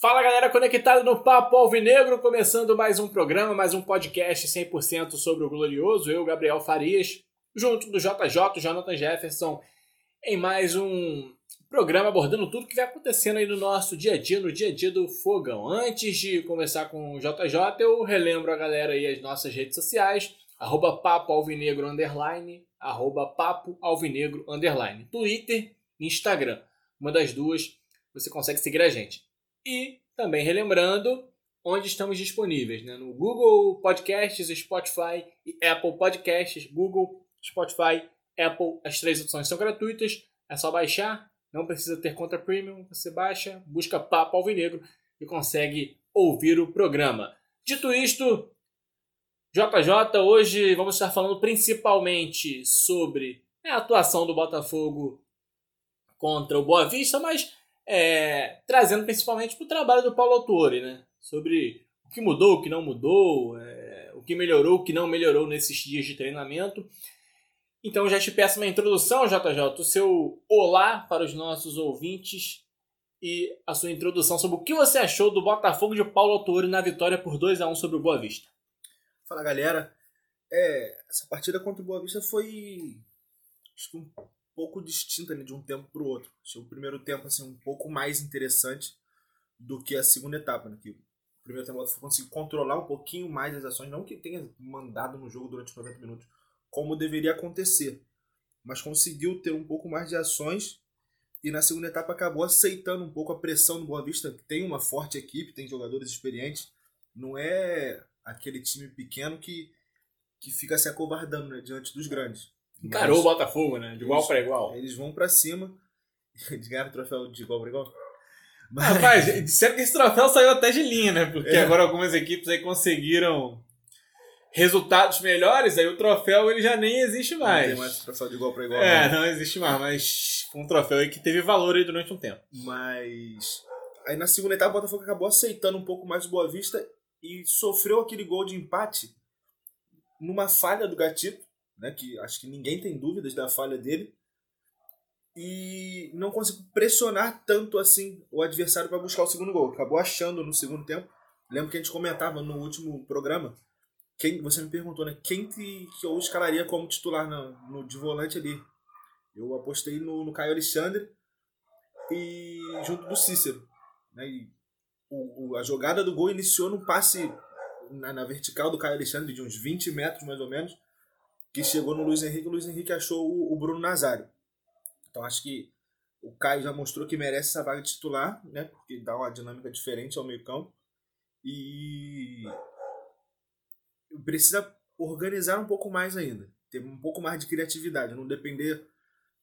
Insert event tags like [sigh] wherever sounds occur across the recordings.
Fala galera conectada no Papo Alvinegro, começando mais um programa, mais um podcast 100% sobre o Glorioso. Eu, Gabriel Farias, junto do JJ, Jonathan Jefferson, em mais um programa abordando tudo que vai acontecendo aí no nosso dia a dia, no dia a dia do fogão. Antes de conversar com o JJ, eu relembro a galera aí as nossas redes sociais, arroba Papo Alvinegro Underline, arroba Papo Alvinegro Underline, Twitter Instagram. Uma das duas você consegue seguir a gente. E também relembrando onde estamos disponíveis, né? no Google Podcasts, Spotify e Apple Podcasts. Google, Spotify, Apple, as três opções são gratuitas. É só baixar, não precisa ter conta premium. Você baixa, busca Papo Alvinegro e consegue ouvir o programa. Dito isto, JJ, hoje vamos estar falando principalmente sobre a atuação do Botafogo contra o Boa Vista, mas é, trazendo principalmente para o trabalho do Paulo Autori, né? Sobre o que mudou, o que não mudou, é, o que melhorou, o que não melhorou nesses dias de treinamento. Então já te peço uma introdução, JJ, o seu olá para os nossos ouvintes e a sua introdução sobre o que você achou do Botafogo de Paulo Autori na vitória por 2 a 1 sobre o Boa Vista. Fala galera, é, essa partida contra o Boa Vista foi pouco distinta né, de um tempo para o outro. Achei o primeiro tempo assim, um pouco mais interessante do que a segunda etapa. Né, que o primeiro tempo foi conseguir controlar um pouquinho mais as ações, não que tenha mandado no jogo durante 90 minutos, como deveria acontecer, mas conseguiu ter um pouco mais de ações e na segunda etapa acabou aceitando um pouco a pressão do Boa Vista, que tem uma forte equipe, tem jogadores experientes, não é aquele time pequeno que, que fica se acovardando né, diante dos grandes. Encarou o Botafogo, né? De igual para igual. Eles vão para cima. [laughs] de ganhar o troféu de igual para igual. Mas... Rapaz, disseram que esse troféu saiu até de linha, né? Porque é. agora algumas equipes aí conseguiram resultados melhores, aí o troféu ele já nem existe mais. Não tem mais troféu de igual para igual. É, não. não existe mais, mas um troféu aí que teve valor aí durante um tempo. Mas aí na segunda etapa o Botafogo acabou aceitando um pouco mais o Boa Vista e sofreu aquele gol de empate numa falha do Gatito né, que acho que ninguém tem dúvidas da falha dele, e não conseguiu pressionar tanto assim o adversário para buscar o segundo gol. Acabou achando no segundo tempo. Lembro que a gente comentava no último programa, quem você me perguntou, né, quem que, que eu escalaria como titular no, no de volante ali. Eu apostei no, no Caio Alexandre e junto do Cícero. Né, e o, o, a jogada do gol iniciou num passe na, na vertical do Caio Alexandre, de uns 20 metros mais ou menos, que chegou no Luiz Henrique, o Luiz Henrique achou o, o Bruno Nazário. Então acho que o Caio já mostrou que merece essa vaga de titular, né? Porque dá uma dinâmica diferente ao meio-campo. E precisa organizar um pouco mais ainda, ter um pouco mais de criatividade, não depender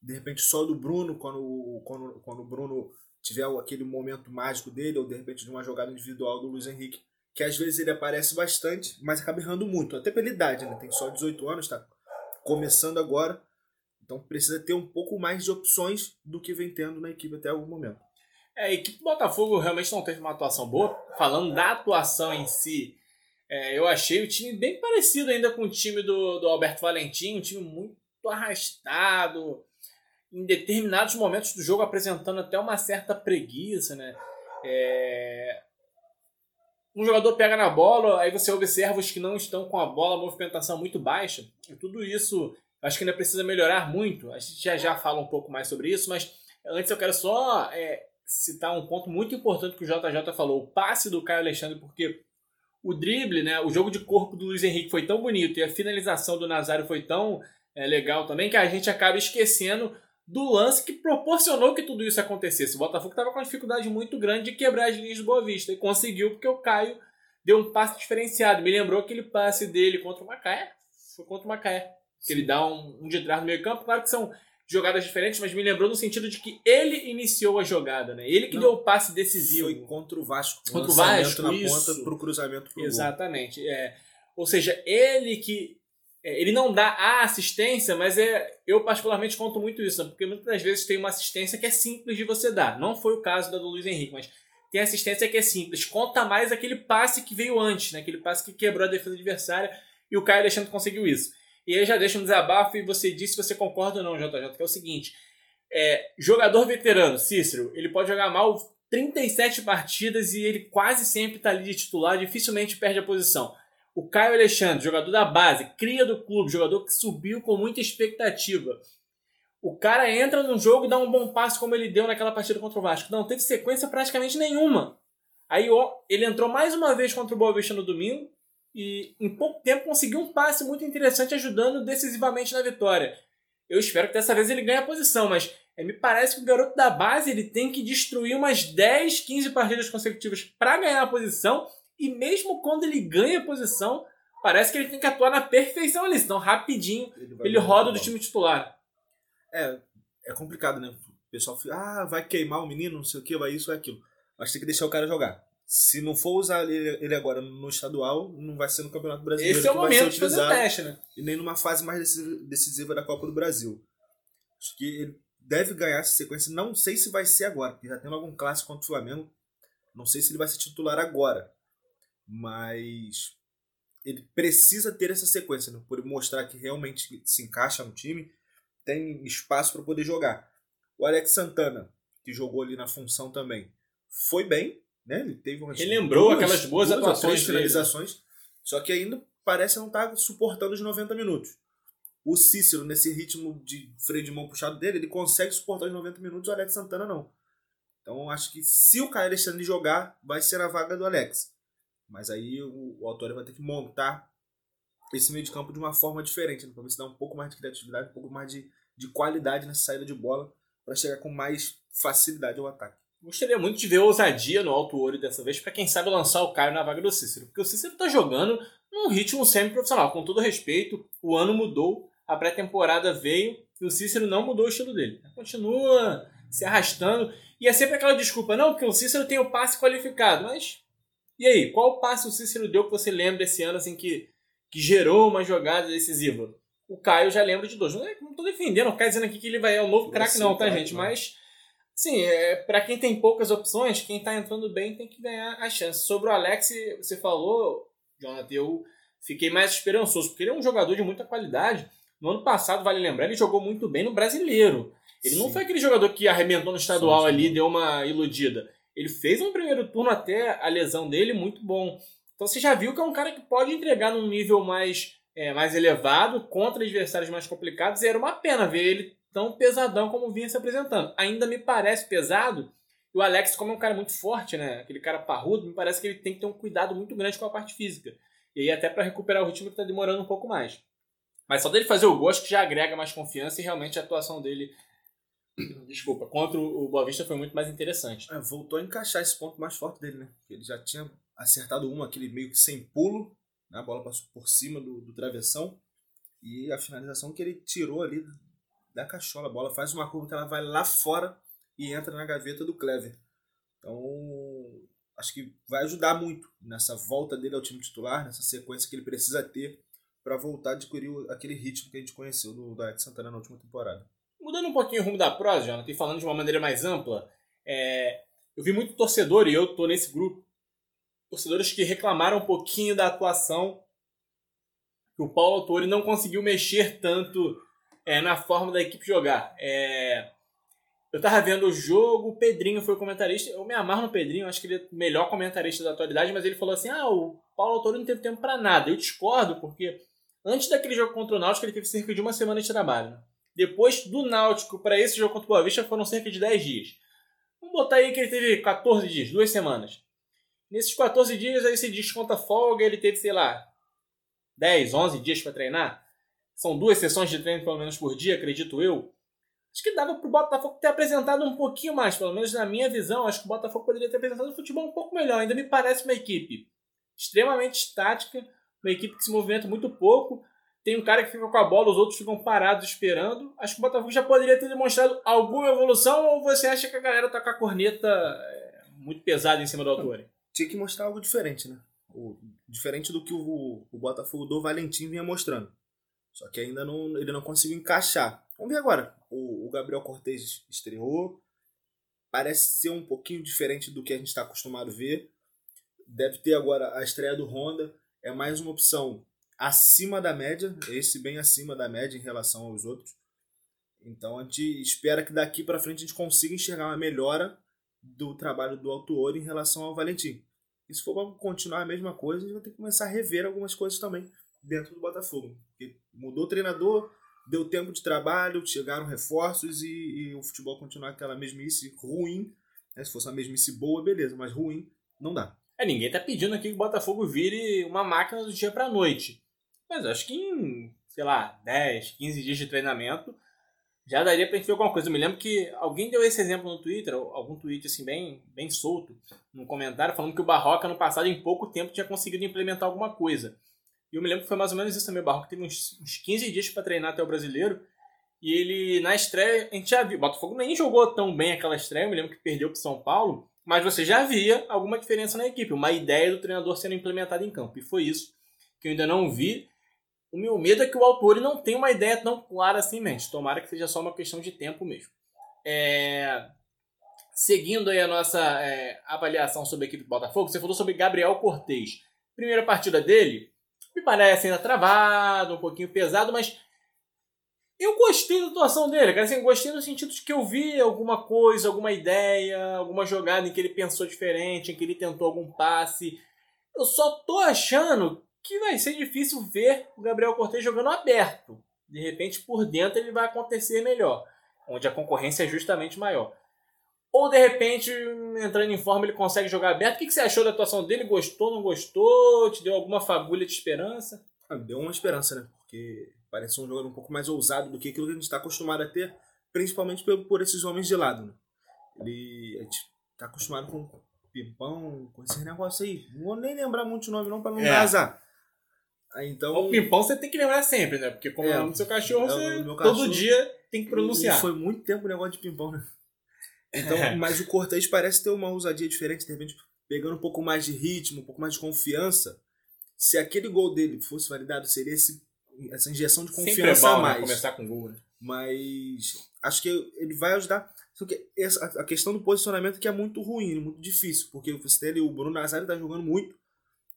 de repente só do Bruno quando, quando, quando o Bruno tiver aquele momento mágico dele, ou de repente de uma jogada individual do Luiz Henrique, que às vezes ele aparece bastante, mas acaba errando muito, até pela idade, né? Tem só 18 anos, tá? Começando agora. Então precisa ter um pouco mais de opções do que vem tendo na equipe até algum momento. É, a equipe do Botafogo realmente não teve uma atuação boa. Falando da atuação em si, é, eu achei o time bem parecido ainda com o time do, do Alberto Valentim, um time muito arrastado, em determinados momentos do jogo apresentando até uma certa preguiça, né? É... Um jogador pega na bola, aí você observa os que não estão com a bola, a movimentação muito baixa. E tudo isso acho que ainda precisa melhorar muito. A gente já já fala um pouco mais sobre isso, mas antes eu quero só é, citar um ponto muito importante que o JJ falou: o passe do Caio Alexandre, porque o drible, né, o jogo de corpo do Luiz Henrique foi tão bonito e a finalização do Nazário foi tão é, legal também que a gente acaba esquecendo do lance que proporcionou que tudo isso acontecesse. O Botafogo estava com uma dificuldade muito grande de quebrar as linhas do Boa Vista e conseguiu porque o Caio deu um passe diferenciado. Me lembrou aquele passe dele contra o Macaé foi contra o Macaé. Que ele dá um, um de trás no meio campo. Claro que são jogadas diferentes, mas me lembrou no sentido de que ele iniciou a jogada, né? Ele que Não, deu o passe decisivo. Foi contra o Vasco. Contra o Vasco, na isso. ponta pro cruzamento pro Exatamente. É, ou seja, ele que ele não dá a assistência, mas é eu particularmente conto muito isso, né? porque muitas das vezes tem uma assistência que é simples de você dar. Não foi o caso da do Luiz Henrique, mas tem assistência que é simples. Conta mais aquele passe que veio antes, né? Aquele passe que quebrou a defesa adversária e o Caio Alexandre conseguiu isso. E aí já deixa um desabafo e você diz se você concorda ou não, JJ, que é o seguinte. É, jogador veterano, Cícero, ele pode jogar mal 37 partidas e ele quase sempre está ali de titular, dificilmente perde a posição. O Caio Alexandre, jogador da base, cria do clube, jogador que subiu com muita expectativa. O cara entra no jogo e dá um bom passe como ele deu naquela partida contra o Vasco. Não teve sequência praticamente nenhuma. Aí ele entrou mais uma vez contra o Boa Vista no domingo e em pouco tempo conseguiu um passe muito interessante ajudando decisivamente na vitória. Eu espero que dessa vez ele ganhe a posição, mas é, me parece que o garoto da base ele tem que destruir umas 10, 15 partidas consecutivas para ganhar a posição. E mesmo quando ele ganha a posição, parece que ele tem que atuar na perfeição ali. Senão, rapidinho, ele, ele roda do time titular. É, é complicado, né? O pessoal fica, ah, vai queimar o menino, não sei o que, vai isso, vai aquilo. Mas tem que deixar o cara jogar. Se não for usar ele agora no estadual, não vai ser no Campeonato Brasileiro. Esse é o momento de fazer o teste, né? E nem numa fase mais decisiva da Copa do Brasil. Acho que ele deve ganhar essa sequência. Não sei se vai ser agora, porque já tem algum clássico contra o Flamengo. Não sei se ele vai ser titular agora. Mas ele precisa ter essa sequência, né? por mostrar que realmente se encaixa no time, tem espaço para poder jogar. O Alex Santana, que jogou ali na função também, foi bem, né? Ele teve umas Relembrou duas, aquelas boas duas atuações, finalizações, só que ainda parece não estar tá suportando os 90 minutos o Cícero, nesse ritmo de freio de mão puxado dele, ele consegue suportar os 90 minutos, o Alex Santana não. Então acho que se o Caio Alexandre jogar, vai ser a vaga do Alex. Mas aí o, o autor vai ter que montar esse meio de campo de uma forma diferente, né? para se dá um pouco mais de criatividade, um pouco mais de, de qualidade nessa saída de bola, para chegar com mais facilidade ao ataque. Gostaria muito de ver ousadia no alto olho dessa vez, para quem sabe lançar o Caio na vaga do Cícero, porque o Cícero está jogando num ritmo semi-profissional. Com todo respeito, o ano mudou, a pré-temporada veio e o Cícero não mudou o estilo dele. Continua se arrastando. E é sempre aquela desculpa, não, porque o Cícero tem o passe qualificado. Mas e aí, qual passe o Cícero deu que você lembra esse ano assim que, que gerou uma jogada decisiva? O Caio já lembra de dois. Não estou defendendo, não quer dizendo aqui que ele vai é o novo craque, não, tá, gente? Não. Mas, sim, é, para quem tem poucas opções, quem está entrando bem tem que ganhar a chance. Sobre o Alex, você falou, Jonathan, eu fiquei mais esperançoso, porque ele é um jogador de muita qualidade. No ano passado, vale lembrar, ele jogou muito bem no brasileiro. Ele Sim. não foi aquele jogador que arrebentou no estadual Sim. ali deu uma iludida. Ele fez um primeiro turno até a lesão dele muito bom. Então você já viu que é um cara que pode entregar num nível mais, é, mais elevado contra adversários mais complicados. E era uma pena ver ele tão pesadão como vinha se apresentando. Ainda me parece pesado. E o Alex, como é um cara muito forte, né? Aquele cara parrudo, me parece que ele tem que ter um cuidado muito grande com a parte física. E aí até para recuperar o ritmo que está demorando um pouco mais. Mas só dele fazer o acho que já agrega mais confiança e realmente a atuação dele, desculpa, contra o Boa Vista foi muito mais interessante. É, voltou a encaixar esse ponto mais forte dele, né? Ele já tinha acertado uma, aquele meio que sem pulo, né? a bola passou por cima do, do travessão e a finalização que ele tirou ali da cachola. A bola faz uma curva que ela vai lá fora e entra na gaveta do Clever. Então, acho que vai ajudar muito nessa volta dele ao time titular, nessa sequência que ele precisa ter para voltar a adquirir aquele ritmo que a gente conheceu do, Alex Santana na última temporada. Mudando um pouquinho o rumo da prosa, Jonathan, e falando de uma maneira mais ampla, é, eu vi muito torcedor, e eu estou nesse grupo, torcedores que reclamaram um pouquinho da atuação que o Paulo Autori não conseguiu mexer tanto é, na forma da equipe jogar. É, eu tava vendo o jogo, o Pedrinho foi o comentarista. Eu me amarro no Pedrinho, acho que ele é o melhor comentarista da atualidade, mas ele falou assim: ah, o Paulo Autori não teve tempo para nada. Eu discordo, porque Antes daquele jogo contra o Náutico, ele teve cerca de uma semana de trabalho. Depois do Náutico para esse jogo contra o Boa Vista foram cerca de 10 dias. Vamos botar aí que ele teve 14 dias, duas semanas. Nesses 14 dias aí se desconta folga, ele teve, sei lá, 10, 11 dias para treinar. São duas sessões de treino pelo menos por dia, acredito eu. Acho que dava para o Botafogo ter apresentado um pouquinho mais, pelo menos na minha visão. Acho que o Botafogo poderia ter apresentado um futebol um pouco melhor. Ainda me parece uma equipe extremamente estática, uma equipe que se movimenta muito pouco. Tem um cara que fica com a bola, os outros ficam parados esperando. Acho que o Botafogo já poderia ter demonstrado alguma evolução ou você acha que a galera tá com a corneta é, muito pesada em cima do autor? Tinha que mostrar algo diferente, né? O, diferente do que o, o Botafogo do Valentim vinha mostrando. Só que ainda não, ele não conseguiu encaixar. Vamos ver agora. O, o Gabriel Cortez estreou. Parece ser um pouquinho diferente do que a gente está acostumado a ver. Deve ter agora a estreia do Honda é mais uma opção acima da média, esse bem acima da média em relação aos outros. Então a gente espera que daqui para frente a gente consiga enxergar uma melhora do trabalho do autor em relação ao Valentim. E se for continuar a mesma coisa, a gente vai ter que começar a rever algumas coisas também dentro do Botafogo. Porque mudou o treinador, deu tempo de trabalho, chegaram reforços e, e o futebol continuar aquela mesmice ruim. Né? Se fosse uma mesmice boa, beleza, mas ruim não dá. É, ninguém tá pedindo aqui que o Botafogo vire uma máquina do dia pra noite. Mas acho que em, sei lá, 10, 15 dias de treinamento já daria pra gente ver alguma coisa. Eu me lembro que alguém deu esse exemplo no Twitter, algum tweet assim bem, bem solto, num comentário, falando que o Barroca no passado, em pouco tempo, tinha conseguido implementar alguma coisa. E eu me lembro que foi mais ou menos isso também. O Barroca teve uns, uns 15 dias para treinar até o brasileiro. E ele, na estreia, a gente já viu. O Botafogo nem jogou tão bem aquela estreia. Eu me lembro que perdeu para São Paulo. Mas você já via alguma diferença na equipe. Uma ideia do treinador sendo implementada em campo. E foi isso que eu ainda não vi. O meu medo é que o autor não tenha uma ideia tão clara assim mente. Tomara que seja só uma questão de tempo mesmo. É... Seguindo aí a nossa é, avaliação sobre a equipe do Botafogo, você falou sobre Gabriel Cortez. Primeira partida dele, me parece ainda travado, um pouquinho pesado, mas eu gostei da atuação dele, cara. Assim, gostei no sentido de que eu vi alguma coisa, alguma ideia, alguma jogada em que ele pensou diferente, em que ele tentou algum passe. Eu só tô achando que vai ser difícil ver o Gabriel Cortez jogando aberto. De repente, por dentro, ele vai acontecer melhor, onde a concorrência é justamente maior. Ou de repente, entrando em forma, ele consegue jogar aberto. O que você achou da atuação dele? Gostou, não gostou? Te deu alguma fagulha de esperança? Ah, deu uma esperança, né? Porque parece um jogador um pouco mais ousado do que aquilo que a gente está acostumado a ter, principalmente por, esses homens de lado, né? Ele, a gente tá acostumado com Pimpão, com esse negócio aí. Não vou nem lembrar muito o nome não, para não é. dar azar. Então... O Pimpão você tem que lembrar sempre, né? Porque como é, é o nome do seu cachorro, é, você cachorro, todo dia tem que pronunciar. foi muito tempo o negócio de Pimpão, né? [laughs] Então, mas o Cortez parece ter uma ousadia diferente, de repente pegando um pouco mais de ritmo, um pouco mais de confiança. Se aquele gol dele fosse validado, seria esse, essa injeção de confiança é bom, a né, mais. Né? Começar com gol, né? Mas acho que ele vai ajudar. Só que essa, a questão do posicionamento que é muito ruim, muito difícil, porque você tem ali o Bruno Nazário tá jogando muito,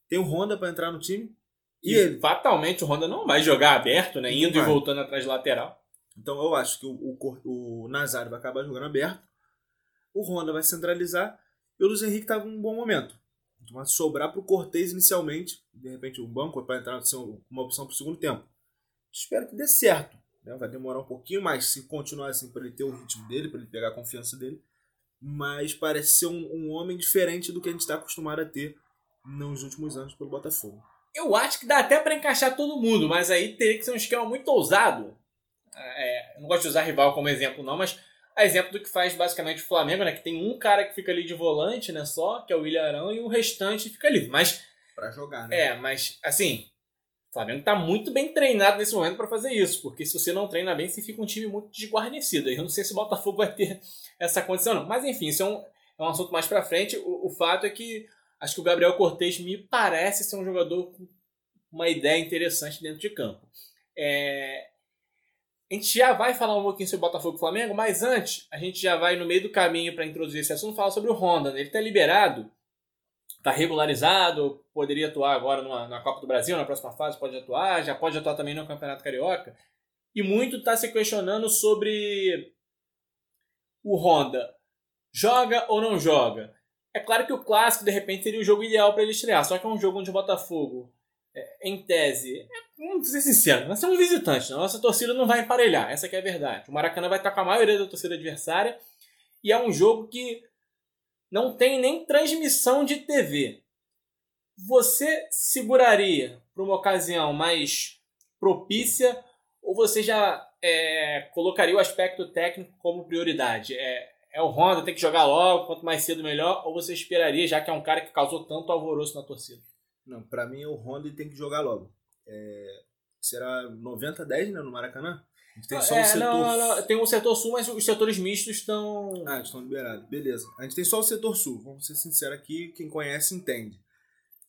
tem o Honda para entrar no time. E, ele... fatalmente o Honda não vai jogar aberto, né? Indo e voltando atrás de lateral. Então eu acho que o, o, o Nazário vai acabar jogando aberto o Honda vai centralizar e o Luiz Henrique estava em um bom momento. Então vai sobrar para o Cortez inicialmente, de repente o banco vai entrar uma opção para o segundo tempo. Espero que dê certo. Né? Vai demorar um pouquinho mais se continuar assim para ele ter o ritmo dele, para ele pegar a confiança dele. Mas parece ser um, um homem diferente do que a gente está acostumado a ter nos últimos anos pelo Botafogo. Eu acho que dá até para encaixar todo mundo, mas aí teria que ser um esquema muito ousado. É, eu não gosto de usar rival como exemplo, não, mas a exemplo do que faz basicamente o Flamengo, né? Que tem um cara que fica ali de volante, né? Só, que é o William Arão, e o restante fica ali. Mas. Pra jogar, né? É, mas assim. O Flamengo tá muito bem treinado nesse momento para fazer isso, porque se você não treina bem, você fica um time muito desguarnecido. Eu não sei se o Botafogo vai ter essa condição, não. Mas enfim, isso é um, é um assunto mais para frente. O, o fato é que acho que o Gabriel Cortez me parece ser um jogador com uma ideia interessante dentro de campo. É, a gente já vai falar um pouquinho sobre Botafogo e Flamengo, mas antes, a gente já vai no meio do caminho para introduzir esse assunto, falar sobre o Honda. Né? Ele está liberado, está regularizado, poderia atuar agora numa, na Copa do Brasil, na próxima fase pode atuar, já pode atuar também no Campeonato Carioca. E muito está se questionando sobre o Honda. Joga ou não joga? É claro que o clássico, de repente, seria o jogo ideal para ele estrear, só que é um jogo onde o Botafogo, é, em tese, é vamos ser sinceros, nós somos visitantes, a nossa torcida não vai emparelhar, essa é a verdade. O Maracanã vai estar com a maioria da torcida adversária e é um jogo que não tem nem transmissão de TV. Você seguraria para uma ocasião mais propícia ou você já é, colocaria o aspecto técnico como prioridade? É, é o Honda, tem que jogar logo, quanto mais cedo melhor, ou você esperaria, já que é um cara que causou tanto alvoroço na torcida? Não, para mim o Honda tem que jogar logo. É, será 90-10 né, no Maracanã? Tem só é, o setor... Não, não, tem o setor sul, mas os setores mistos estão. Ah, estão liberados. Beleza. A gente tem só o setor sul. Vamos ser sinceros aqui, quem conhece entende.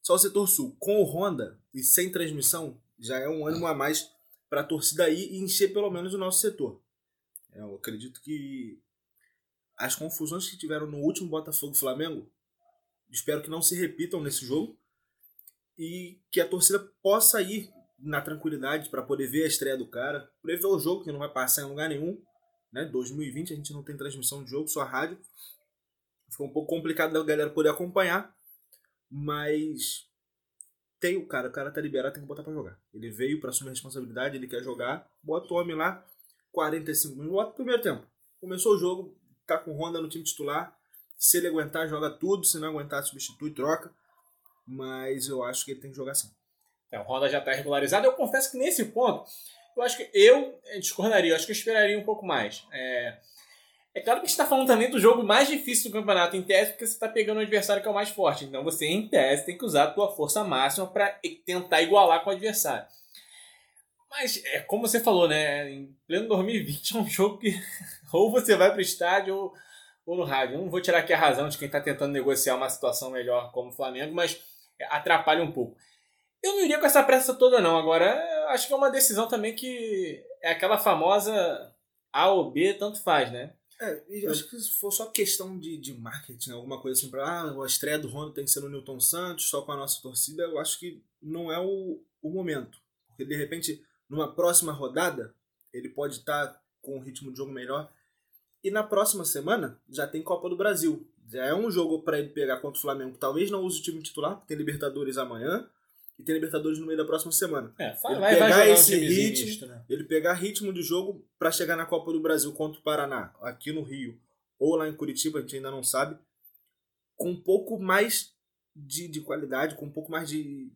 Só o setor sul. Com o Honda e sem transmissão, já é um ânimo a mais para a torcida aí e encher pelo menos o nosso setor. Eu acredito que as confusões que tiveram no último Botafogo Flamengo, espero que não se repitam nesse jogo e que a torcida possa ir na tranquilidade para poder ver a estreia do cara, poder ver o jogo que não vai passar em lugar nenhum. Né? 2020 a gente não tem transmissão de jogo, só rádio. ficou um pouco complicado da galera poder acompanhar, mas tem o cara, o cara tá liberado, tem que botar pra jogar. Ele veio para assumir a responsabilidade, ele quer jogar, bota o homem lá, 45 minutos, bota o primeiro tempo. Começou o jogo, tá com Honda no time titular, se ele aguentar, joga tudo, se não aguentar, substitui, troca, mas eu acho que ele tem que jogar sim. É, o Honda já está regularizado. Eu confesso que nesse ponto, eu acho que eu discordaria, eu acho que eu esperaria um pouco mais. É, é claro que a gente está falando também do jogo mais difícil do campeonato, em tese, porque você está pegando o adversário que é o mais forte. Então você, em tese, tem que usar a tua força máxima para tentar igualar com o adversário. Mas, é, como você falou, né? Em pleno 2020 é um jogo que [laughs] ou você vai para o estádio ou, ou no rádio. Não vou tirar aqui a razão de quem está tentando negociar uma situação melhor como o Flamengo, mas atrapalha um pouco. Eu não iria com essa pressa toda, não. Agora, acho que é uma decisão também que é aquela famosa A ou B, tanto faz, né? É, eu acho que se for só questão de, de marketing, alguma coisa assim, para ah, a estreia do Honda tem que ser no Newton Santos, só com a nossa torcida, eu acho que não é o, o momento. Porque de repente, numa próxima rodada, ele pode estar tá com um ritmo de jogo melhor. E na próxima semana já tem Copa do Brasil. Já é um jogo para ele pegar contra o Flamengo. Talvez não use o time titular, porque tem Libertadores amanhã e tem Libertadores no meio da próxima semana. É, vai, ele vai, pegar vai esse ritmo, misto, né? ele pegar ritmo de jogo para chegar na Copa do Brasil contra o Paraná, aqui no Rio ou lá em Curitiba, a gente ainda não sabe, com um pouco mais de, de qualidade, com um pouco mais de,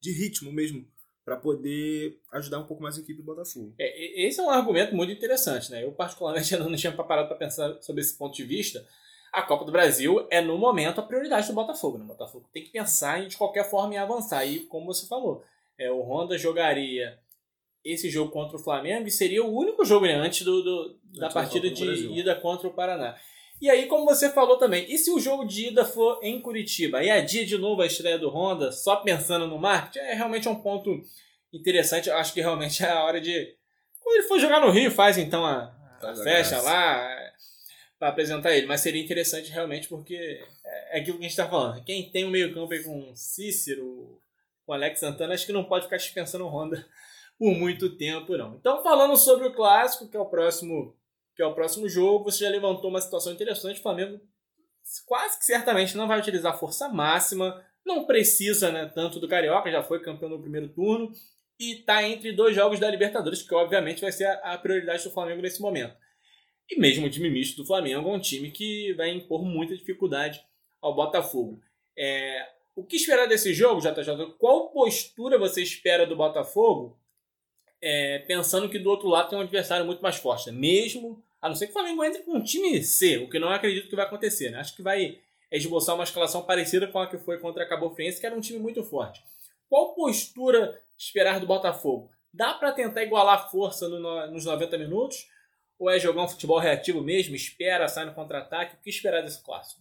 de ritmo mesmo, para poder ajudar um pouco mais a equipe do Botafogo. É, esse é um argumento muito interessante, né? Eu particularmente [laughs] ainda não tinha parado para pensar sobre esse ponto de vista, a Copa do Brasil é, no momento, a prioridade do Botafogo. Né? O Botafogo tem que pensar em, de qualquer forma, em avançar. E, como você falou, é, o Honda jogaria esse jogo contra o Flamengo e seria o único jogo né, antes do, do da partida de ida contra o Paraná. E aí, como você falou também, e se o jogo de ida for em Curitiba? Aí a dia de novo a estreia do Honda, só pensando no marketing, é realmente um ponto interessante. Eu acho que realmente é a hora de. Quando ele for jogar no Rio, faz então a, a festa lá, para apresentar ele, mas seria interessante realmente porque é, é aquilo que a gente está falando. Quem tem o meio-campo aí com Cícero, com Alex Santana, acho que não pode ficar dispensando o Honda [laughs] por muito tempo, não. Então, falando sobre o clássico, que é o próximo, que é o próximo jogo, você já levantou uma situação interessante. O Flamengo quase que certamente não vai utilizar força máxima, não precisa né, tanto do Carioca, já foi campeão no primeiro turno, e está entre dois jogos da Libertadores, que obviamente vai ser a prioridade do Flamengo nesse momento. E mesmo o time misto do Flamengo é um time que vai impor muita dificuldade ao Botafogo. É, o que esperar desse jogo, JJ? Qual postura você espera do Botafogo? É, pensando que do outro lado tem um adversário muito mais forte. Né? Mesmo, a não ser que o Flamengo entre com um time C, o que não acredito que vai acontecer. Né? Acho que vai esboçar uma escalação parecida com a que foi contra a Cabo Friense, que era um time muito forte. Qual postura esperar do Botafogo? Dá para tentar igualar força no, nos 90 minutos? Ou é jogar um futebol reativo mesmo? Espera, sai no contra-ataque? O que esperar desse clássico?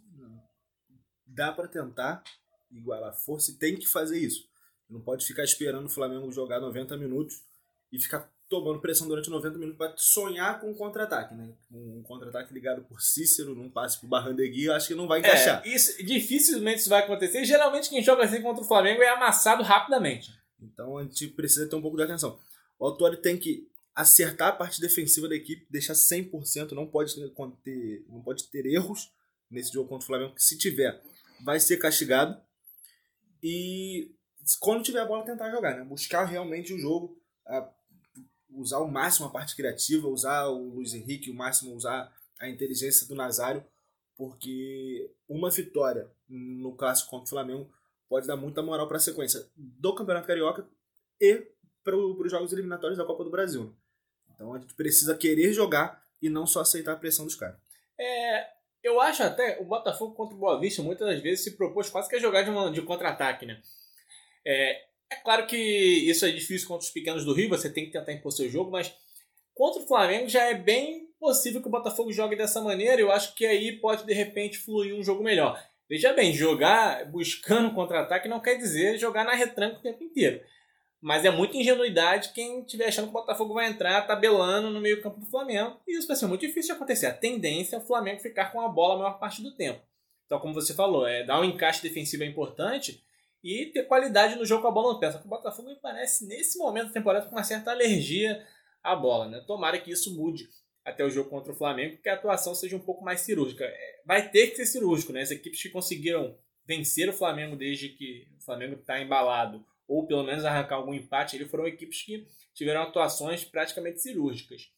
Dá para tentar igualar força e tem que fazer isso. Não pode ficar esperando o Flamengo jogar 90 minutos e ficar tomando pressão durante 90 minutos para sonhar com um contra-ataque, né? Um contra-ataque ligado por Cícero, num passe pro Barrandegui, eu acho que não vai encaixar. É, isso, dificilmente isso vai acontecer. Geralmente quem joga assim contra o Flamengo é amassado rapidamente. Então a gente precisa ter um pouco de atenção. O Autori tem que acertar a parte defensiva da equipe, deixar 100%, não pode ter, não pode ter erros nesse jogo contra o Flamengo, que se tiver, vai ser castigado. E quando tiver a bola, tentar jogar, né? Buscar realmente o jogo, usar o máximo a parte criativa, usar o Luiz Henrique, o máximo usar a inteligência do Nazário, porque uma vitória no clássico contra o Flamengo pode dar muita moral para a sequência do Campeonato Carioca e para os jogos eliminatórios da Copa do Brasil. Então a gente precisa querer jogar e não só aceitar a pressão dos caras. É, eu acho até o Botafogo contra o Boa Vista muitas das vezes se propôs quase que a jogar de, de contra-ataque, né? É, é claro que isso é difícil contra os pequenos do Rio, você tem que tentar impor seu jogo, mas contra o Flamengo já é bem possível que o Botafogo jogue dessa maneira. Eu acho que aí pode de repente fluir um jogo melhor. Veja bem, jogar buscando contra-ataque não quer dizer jogar na retranca o tempo inteiro. Mas é muita ingenuidade quem estiver achando que o Botafogo vai entrar tabelando no meio-campo do Flamengo. E isso vai ser muito difícil de acontecer. A tendência é o Flamengo ficar com a bola a maior parte do tempo. Então, como você falou, é dar um encaixe defensivo é importante e ter qualidade no jogo com a bola no pé. Só que o Botafogo me parece, nesse momento da temporada, com uma certa alergia à bola. Né? Tomara que isso mude até o jogo contra o Flamengo que a atuação seja um pouco mais cirúrgica. É, vai ter que ser cirúrgico, né? As equipes que conseguiram vencer o Flamengo desde que o Flamengo está embalado, ou pelo menos arrancar algum empate, ele foram equipes que tiveram atuações praticamente cirúrgicas.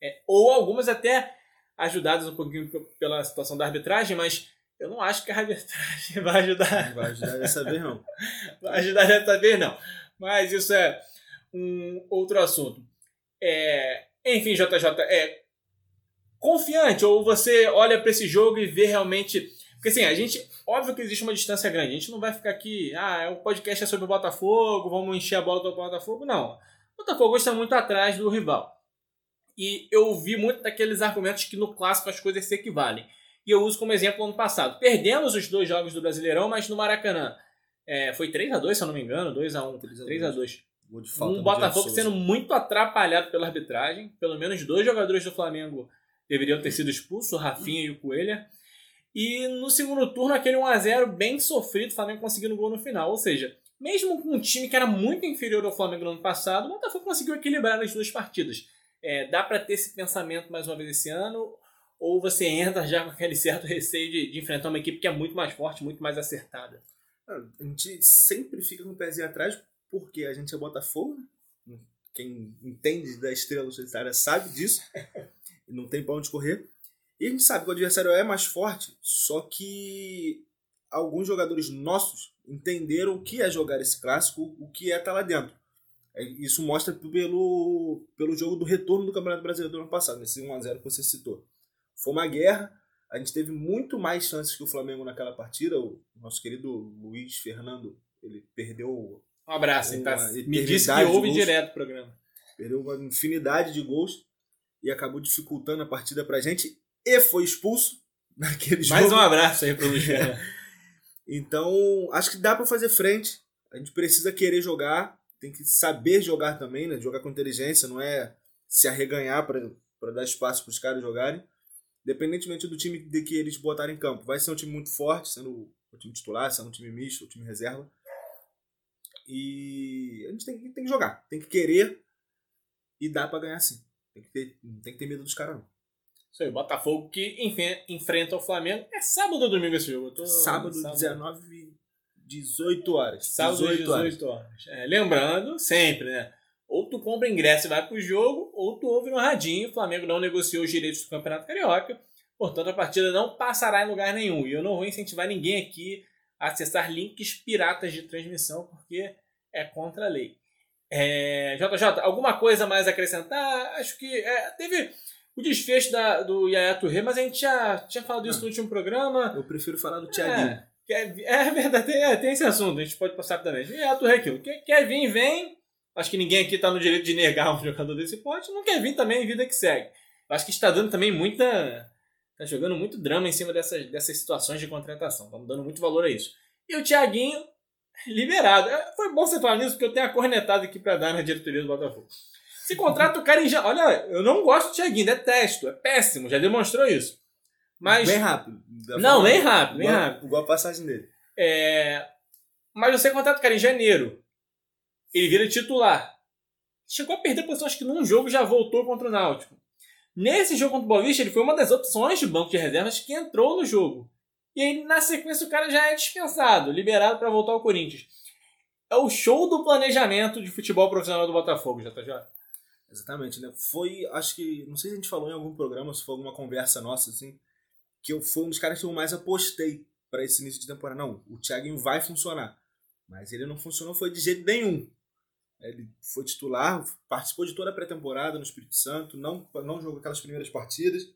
É, ou algumas até ajudadas um pouquinho pela situação da arbitragem, mas eu não acho que a arbitragem [laughs] vai ajudar. Vai ajudar dessa vez, não. vai ajudar dessa [laughs] vez, não. Mas isso é um outro assunto. É, enfim, JJ, é confiante ou você olha para esse jogo e vê realmente. Porque assim, a gente. Óbvio que existe uma distância grande. A gente não vai ficar aqui. Ah, o podcast é sobre o Botafogo, vamos encher a bola do Botafogo. Não. O Botafogo está muito atrás do rival. E eu vi muito daqueles argumentos que no clássico as coisas se equivalem. E eu uso como exemplo ano passado. Perdemos os dois jogos do Brasileirão, mas no Maracanã. É, foi 3 a 2 se eu não me engano, 2 a 1 3 a 2 Um Botafogo sendo muito atrapalhado pela arbitragem. Pelo menos dois jogadores do Flamengo deveriam ter sido expulsos, o Rafinha e o Coelho. E no segundo turno, aquele 1x0 bem sofrido, o Flamengo conseguindo gol no final. Ou seja, mesmo com um time que era muito inferior ao Flamengo no ano passado, o Botafogo conseguiu equilibrar as duas partidas. É, dá para ter esse pensamento mais uma vez esse ano? Ou você entra já com aquele certo receio de, de, enfrentar uma equipe que é muito mais forte, muito mais acertada? A gente sempre fica com o pezinho atrás porque a gente é Botafogo. Né? Quem entende da estrela solitária sabe disso. [laughs] não tem pra onde correr. E a gente sabe que o adversário é mais forte, só que alguns jogadores nossos entenderam o que é jogar esse clássico, o que é estar lá dentro. É, isso mostra pelo, pelo jogo do retorno do Campeonato Brasileiro do ano passado, nesse 1x0 que você citou. Foi uma guerra, a gente teve muito mais chances que o Flamengo naquela partida. O nosso querido Luiz Fernando, ele perdeu. Um abraço, uma, tá, me disse que ouve direto o programa. Perdeu uma infinidade de gols e acabou dificultando a partida pra gente e foi expulso [laughs] naquele jogo. Mais um abraço aí pro Luiz Fernando. [laughs] então, acho que dá para fazer frente. A gente precisa querer jogar tem que saber jogar também, né? Jogar com inteligência, não é se arreganhar para dar espaço para os caras jogarem. Independentemente do time de que eles botarem em campo. Vai ser um time muito forte, sendo o time titular, sendo um time misto, o time reserva. E a gente tem, tem que jogar, tem que querer e dá para ganhar sim. Tem que ter, não tem que ter medo dos caras, não. Isso aí, Botafogo que enfrenta o Flamengo. É sábado ou domingo esse jogo? Tô... Sábado, sábado, 19 18 horas. Sábado 18, 18 horas. horas. É, lembrando, sempre, né? Compra ingresso e vai pro jogo, ou tu ouve no radinho. O Flamengo não negociou os direitos do Campeonato Carioca. Portanto, a partida não passará em lugar nenhum. E eu não vou incentivar ninguém aqui a acessar links piratas de transmissão, porque é contra a lei. É, JJ, alguma coisa mais a acrescentar? Acho que é, teve o desfecho da, do Yaya Touré, mas a gente já tinha falado isso no último programa. Eu prefiro falar do Thiaguinho. É, é verdade, tem, é, tem esse assunto, a gente pode passar também. É, tu aquilo. Quer, quer vir, vem. Acho que ninguém aqui está no direito de negar um jogador desse porte. Não quer vir também, vida que segue. Acho que está dando também muita. Está jogando muito drama em cima dessas, dessas situações de contratação. Estamos dando muito valor a isso. E o Thiaguinho, liberado. É, foi bom você falar nisso, porque eu tenho a cornetada aqui para dar na diretoria do Botafogo. Se contrata o cara em. Olha, eu não gosto do Thiaguinho, detesto. É péssimo, já demonstrou isso. Mas, bem rápido. Não, nem rápido, nem rápido. Igual a passagem dele. É, mas você contrata o cara em janeiro. Ele vira titular. Chegou a perder posição, acho que num jogo já voltou contra o Náutico. Nesse jogo contra o Boavista, ele foi uma das opções de banco de reservas que entrou no jogo. E aí, na sequência, o cara já é dispensado, liberado para voltar ao Corinthians. É o show do planejamento de futebol profissional do Botafogo, JJ. Exatamente, né? Foi, acho que, não sei se a gente falou em algum programa, se foi alguma conversa nossa, assim, que eu fui um dos caras que eu mais apostei para esse início de temporada. Não, o Thiaguinho vai funcionar. Mas ele não funcionou foi de jeito nenhum. Ele foi titular, participou de toda a pré-temporada no Espírito Santo, não, não jogou aquelas primeiras partidas.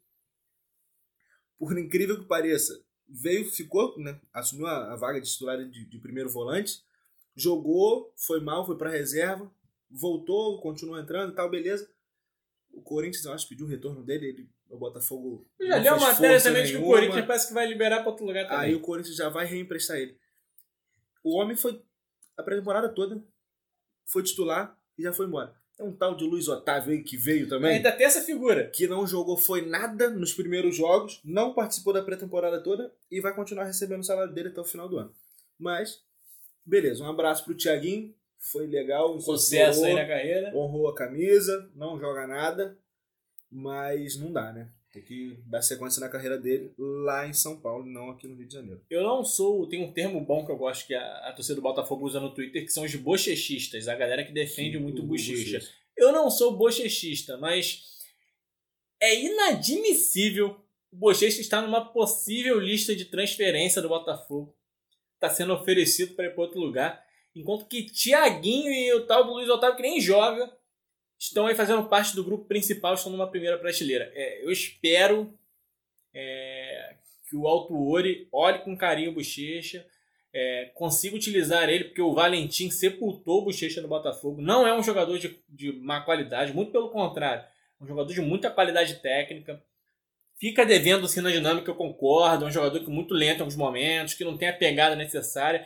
Por incrível que pareça, veio, ficou, né, assumiu a, a vaga de titular de, de, primeiro volante, jogou, foi mal, foi para reserva, voltou, continuou entrando e tal, beleza. O Corinthians, eu acho, pediu o retorno dele, ele o Botafogo. Já deu uma matéria também de que o Corinthians parece que vai liberar para outro lugar também. Aí o Corinthians já vai reemprestar ele. O homem foi a pré-temporada toda, foi titular e já foi embora. É um tal de Luiz Otávio aí que veio também. Ainda tem essa figura. Que não jogou foi nada nos primeiros jogos, não participou da pré-temporada toda e vai continuar recebendo o salário dele até o final do ano. Mas, beleza, um abraço pro Thiaguinho. Foi legal. Sucesso aí na carreira. Honrou a camisa, não joga nada Mas não dá, né? Tem que dar sequência na carreira dele lá em São Paulo, não aqui no Rio de Janeiro. Eu não sou. Tem um termo bom que eu gosto que a, a torcida do Botafogo usa no Twitter, que são os bochechistas, a galera que defende Sim, muito o bochecha. bochecha. Eu não sou bochechista, mas é inadmissível o Bochecha estar numa possível lista de transferência do Botafogo. Está sendo oferecido para ir para outro lugar. Enquanto que Tiaguinho e o tal do Luiz Otávio, que nem joga, estão aí fazendo parte do grupo principal, estão numa primeira prateleira. É, eu espero é, que o Alto Ori olhe com carinho o Bochecha, é, consiga utilizar ele, porque o Valentim sepultou o Bochecha no Botafogo. Não é um jogador de, de má qualidade, muito pelo contrário. É um jogador de muita qualidade técnica. Fica devendo sim na dinâmica, eu concordo. É um jogador que é muito lento em alguns momentos, que não tem a pegada necessária.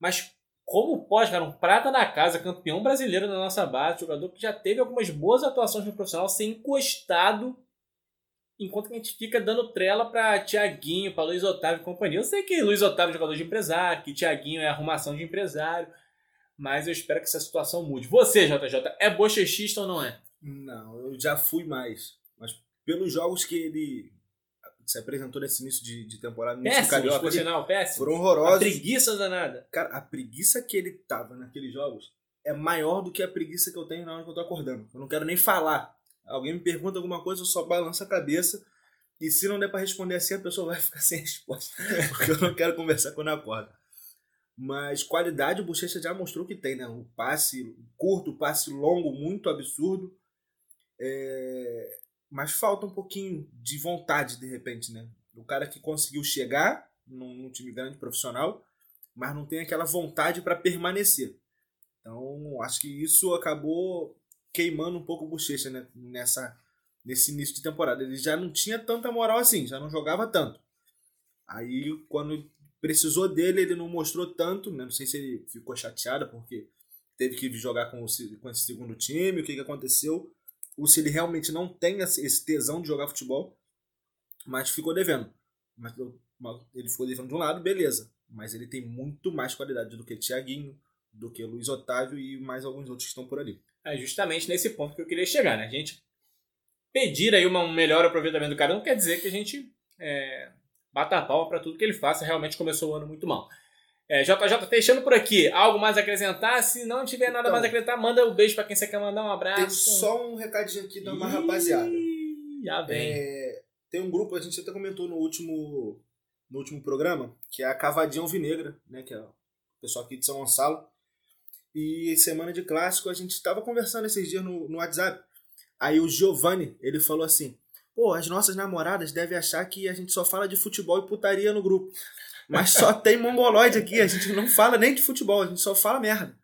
Mas como pode, cara, um prata na casa, campeão brasileiro na nossa base, jogador que já teve algumas boas atuações no profissional, ser encostado enquanto a gente fica dando trela para Tiaguinho, para Luiz Otávio e companhia. Eu sei que Luiz Otávio é jogador de empresário, que Tiaguinho é arrumação de empresário, mas eu espero que essa situação mude. Você, JJ, é bochechista ou não é? Não, eu já fui mais. Mas pelos jogos que ele se apresentou nesse início de, de temporada, no Péssimo, Carioca, por sinal, péssimo. foram A horrorosos. preguiça danada. Cara, a preguiça que ele tava naqueles jogos é maior do que a preguiça que eu tenho na hora que eu tô acordando. Eu não quero nem falar. Alguém me pergunta alguma coisa, eu só balanço a cabeça. E se não der pra responder assim, a pessoa vai [laughs] ficar sem resposta. Porque eu não quero conversar quando acorda. Mas qualidade o Bochecha já mostrou que tem, né? O passe curto, o passe longo, muito absurdo. É, Mas falta um pouquinho de vontade, de repente, né? O cara que conseguiu chegar num, num time grande profissional, mas não tem aquela vontade para permanecer. Então, acho que isso acabou queimando um pouco o Bochecha né? Nessa, nesse início de temporada. Ele já não tinha tanta moral assim, já não jogava tanto. Aí, quando precisou dele, ele não mostrou tanto, né? Não sei se ele ficou chateado porque teve que jogar com, o, com esse segundo time, o que, que aconteceu, ou se ele realmente não tem esse tesão de jogar futebol, mas ficou devendo. Mas ele ficou devendo de um lado, beleza. Mas ele tem muito mais qualidade do que Thiaguinho, do que Luiz Otávio e mais alguns outros que estão por ali. É justamente nesse ponto que eu queria chegar, né? A gente pedir aí uma- um melhor aproveitamento do cara não quer dizer que a gente é, bata a palma para tudo que ele faça. Realmente começou o ano muito mal. É, JJ, fechando por aqui, algo mais a acrescentar? Se não tiver nada Então, mais a acrescentar, manda um beijo para quem você quer mandar um abraço. Tem só um recadinho aqui da uma Ih, rapaziada. Já vem. É, tem um grupo, a gente até comentou no último, no último programa, que é a Cavadinha Alvinegra, né? Que é o pessoal aqui de São Gonçalo. E semana de clássico, a gente estava conversando esses dias no, no WhatsApp. Aí o Giovanni, ele falou assim: pô, as nossas namoradas devem achar que a gente só fala de futebol e putaria no grupo. Mas só tem mongoloide aqui, a gente não fala nem de futebol, a gente só fala merda.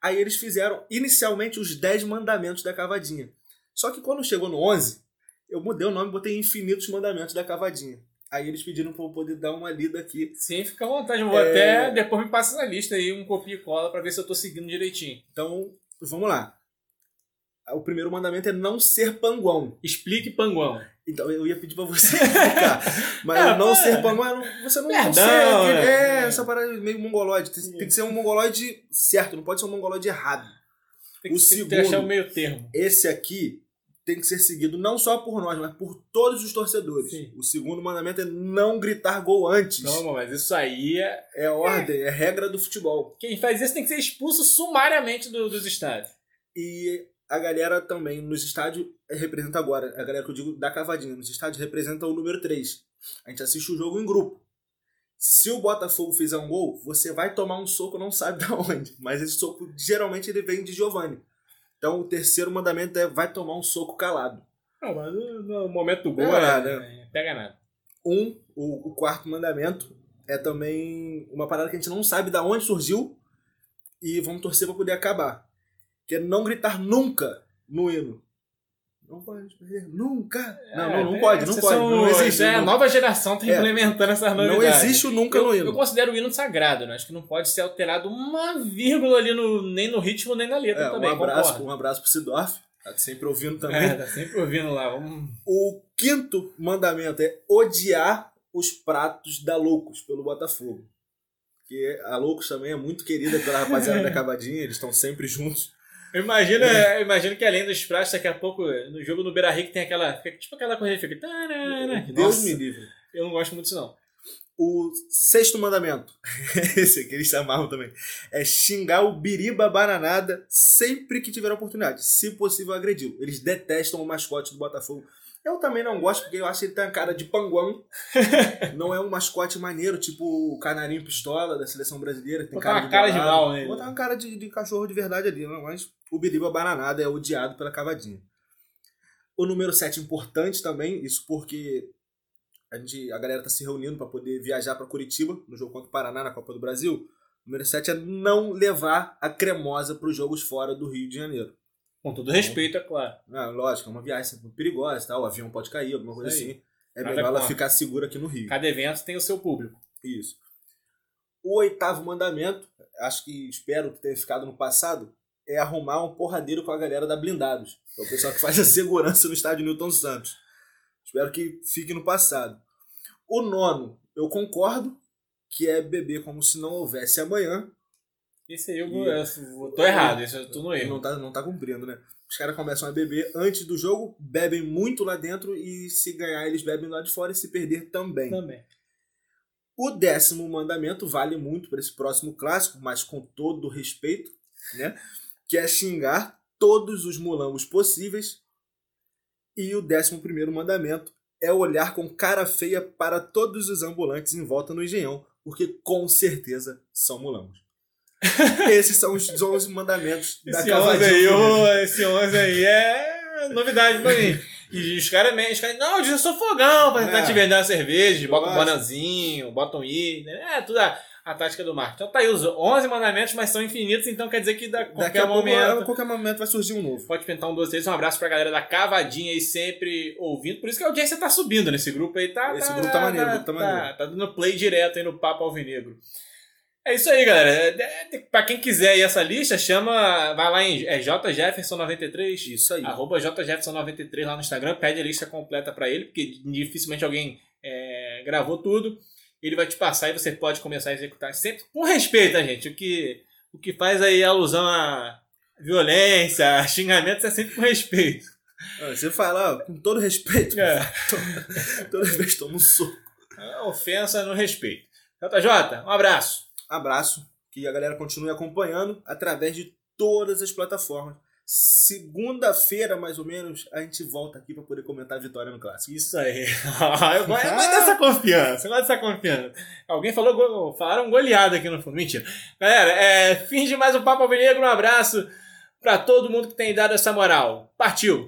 Aí eles fizeram inicialmente os 10 mandamentos da cavadinha. Só que quando chegou no 11, eu mudei o nome e botei Infinitos Mandamentos da Cavadinha. Aí eles pediram pra eu poder dar uma lida aqui. Sim, fica à vontade. Eu vou É. até. Depois me passa na lista aí, um copia e cola para ver se eu tô seguindo direitinho. Então, vamos lá. O primeiro mandamento é não ser panguão. Explique Panguão. Então, eu ia pedir pra você [laughs] explicar. Mas É, não ser panguão, é não- você não, não ser aquele- é. É, essa parada meio mongoloide. Tem, tem que ser um mongoloide certo, não pode ser um mongoloide errado. Tem que, O tem que segundo- achar o meio termo. Esse aqui tem que ser seguido não só por nós, mas por todos os torcedores. Sim. O segundo mandamento é não gritar gol antes. Não, mas isso aí é. É ordem, é regra do futebol. Quem faz isso tem que ser expulso sumariamente do- dos estádios. E a galera também nos estádios representa agora, a galera que eu digo da cavadinha, nos estádios representa o número 3. A gente assiste o jogo em grupo. Se o Botafogo fizer um gol, você vai tomar um soco, não sabe [laughs] de onde. Mas esse soco geralmente ele vem de Giovanni. Então o terceiro mandamento é vai tomar um soco calado. Não, mas no, momento do gol Pega é, nada, é, pega nada. Um, o, o quarto mandamento é também uma parada que a gente não sabe de onde surgiu e vamos torcer para poder acabar. Que é não gritar nunca no hino. Não pode perder nunca. Não, não, não É, pode, não pode. são- não existe. é, a não, nova geração tá É. implementando essas não novidades. existe o nunca eu, no eu hino. considero o hino sagrado, né? Acho que não pode ser alterado uma vírgula ali no, nem no ritmo, nem na letra É, um também. abraço, concordo. um abraço pro Sidorf. Tá sempre ouvindo também. É, tá sempre ouvindo lá. Vamos... O quinto mandamento é odiar os pratos da Loucos pelo Botafogo. Porque a Loucos também é muito querida pela rapaziada da [laughs] Cavadinha, eles estão sempre juntos. Eu imagino, eu imagino que além dos pratos, daqui a pouco, no jogo no Beira Rio, tem aquela. Tipo aquela corrida fica. Deus Nossa, me livre. Eu não gosto muito disso, não. O sexto mandamento, [laughs] esse aqui eles se amarram também, é xingar o biriba bananada sempre que tiver oportunidade, se possível agredi-lo. Eles detestam o mascote do Botafogo. Eu também não gosto, porque eu acho que ele tem a cara de panguão. [laughs] não é um mascote maneiro, tipo o canarinho pistola da seleção brasileira. que Tem Botar cara uma de cara de mal nele. Botar uma cara de, de cachorro de verdade ali, não, mas o biriba bananada é odiado pela cavadinha. O número 7 importante também, isso porque a, gente, a galera tá se reunindo para poder viajar para Curitiba no jogo contra o Paraná na Copa do Brasil. O número 7 é não levar a cremosa para os jogos fora do Rio de Janeiro. Com todo respeito, é claro. Ah, lógico, é uma viagem perigosa, tá? o avião pode cair, alguma coisa assim. É Nada melhor ela contra. ficar segura aqui no Rio. Cada evento tem o seu público. Isso. O oitavo mandamento, acho que espero que tenha ficado no passado, é arrumar um porradeiro com a galera da Blindados. É o pessoal que faz a [laughs] segurança no estádio Newton Santos. Espero que fique no passado. O nono, eu concordo, que é beber como se não houvesse amanhã. Esse aí eu, E- eu tô errado, esse eu tô no Não erro. tá, não tá cumprindo, né? Os caras começam a beber antes do jogo, bebem muito lá dentro e se ganhar eles bebem lá de fora e se perder também. Também. O décimo mandamento vale muito para esse próximo clássico, mas com todo respeito, né? Que é xingar todos os mulambos possíveis. E o décimo primeiro mandamento é olhar com cara feia para todos os ambulantes em volta no engenhão, porque com certeza são mulambos. [laughs] Esses são os 11 mandamentos da Esse 11 cavadinha. aí, Alvinegro. ô, esse 11 aí é novidade pra mim. E os caras, os caras, não, eu sou fogão pra tentar É. te vender uma cerveja, bota um bananzinho, bota um i, né? É tudo a, a tática do marketing. Então tá aí os 11 mandamentos, mas são infinitos, então quer dizer que da, qualquer a momento a qualquer momento vai surgir um novo. pode pintar um doce deles. Um abraço pra galera da Cavadinha aí sempre ouvindo. Por isso que a audiência tá subindo nesse grupo aí. Tá, Esse grupo tá maneiro, o grupo tá maneiro. Tá dando play direto aí no Papo Alvinegro. É isso aí, galera. É, é, Pra quem quiser aí essa lista, chama. Vai lá em é, JJefferson93. Isso aí. Arroba JJefferson93 lá no Instagram. Pede a lista completa pra ele, porque dificilmente alguém é, gravou tudo. Ele vai te passar e você pode começar a executar sempre com respeito, gente? O que, o que faz aí alusão a violência, a xingamentos é sempre com respeito. Ah, Você fala, ó, com todo respeito, É. [laughs] toda vez toma um soco. É Ofensa no respeito. JJ, um abraço. Abraço, que a galera continue acompanhando através de todas as plataformas. Segunda-feira, mais ou menos, a gente volta aqui para poder comentar a vitória no clássico. Isso aí. [laughs] eu gosto gosto dessa confiança. Eu gosto dessa confiança. Alguém falou, falaram goleada aqui no fundo. Mentira. Galera, é, fim de mais um Papo Alvinegro. Um abraço pra todo mundo que tem dado essa moral. Partiu!